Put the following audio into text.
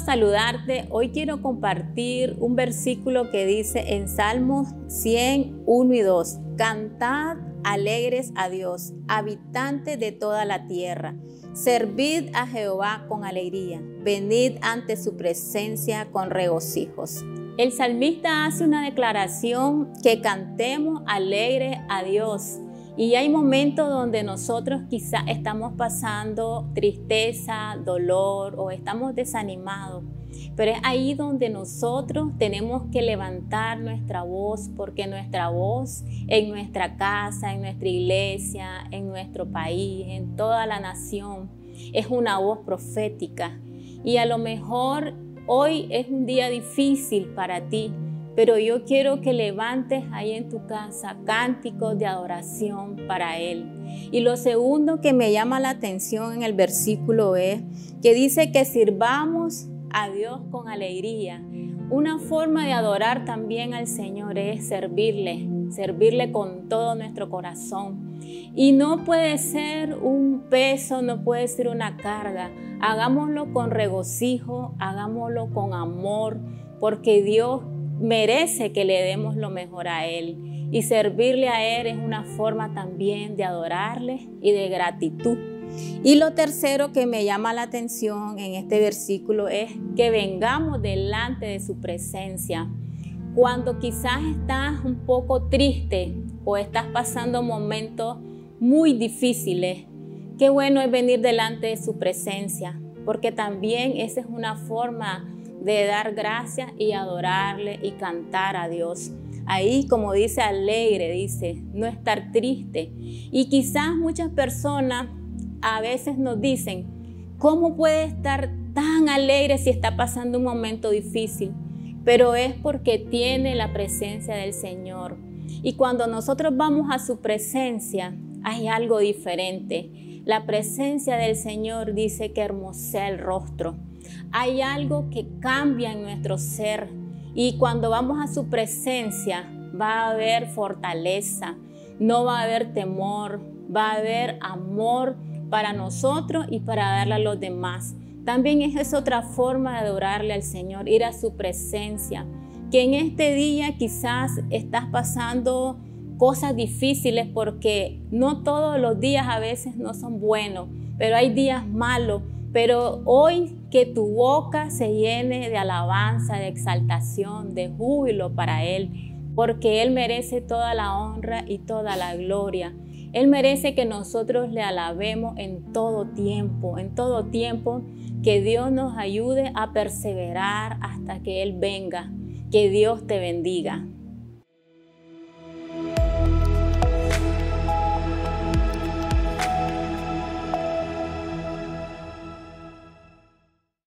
saludarte. Hoy quiero compartir un versículo que dice en Salmos 100, 1 y 2. Cantad alegres a Dios, habitantes de toda la tierra. Servid a Jehová con alegría. Venid ante su presencia con regocijos. El salmista hace una declaración que cantemos alegres a Dios. Y hay momentos donde nosotros quizá estamos pasando tristeza, dolor o estamos desanimados. Pero es ahí donde nosotros tenemos que levantar nuestra voz, porque nuestra voz en nuestra casa, en nuestra iglesia, en nuestro país, en toda la nación, es una voz profética. Y a lo mejor hoy es un día difícil para ti, pero yo quiero que levantes ahí en tu casa cánticos de adoración para Él. Y lo segundo que me llama la atención en el versículo es que dice que sirvamos a Dios con alegría. Una forma de adorar también al Señor es servirle, servirle con todo nuestro corazón. Y no puede ser un peso, no puede ser una carga. Hagámoslo con regocijo, hagámoslo con amor, porque Dios merece que le demos lo mejor a Él. Y servirle a Él es una forma también de adorarle y de gratitud. Y lo tercero que me llama la atención en este versículo es que vengamos delante de su presencia. Cuando quizás estás un poco triste o estás pasando momentos muy difíciles, qué bueno es venir delante de su presencia, porque también esa es una forma de dar gracias y adorarle y cantar a Dios. Ahí, como dice alegre, dice, no estar triste. Y quizás muchas personas a veces nos dicen, ¿cómo puede estar tan alegre si está pasando un momento difícil? Pero es porque tiene la presencia del Señor. Y cuando nosotros vamos a su presencia, hay algo diferente. La presencia del Señor dice que hermosea el rostro hay algo que cambia en nuestro ser y cuando vamos a su presencia va a haber fortaleza, no va a haber temor, va a haber amor para nosotros y para darle a los demás. También es otra forma de adorarle al Señor, ir a su presencia. Que en este día quizás estás pasando cosas difíciles porque no todos los días a veces no son buenos, pero hay días malos pero hoy que tu boca se llene de alabanza, de exaltación, de júbilo para Él, porque Él merece toda la honra y toda la gloria. Él merece que nosotros le alabemos en todo tiempo, en todo tiempo, que Dios nos ayude a perseverar hasta que Él venga. Que Dios te bendiga.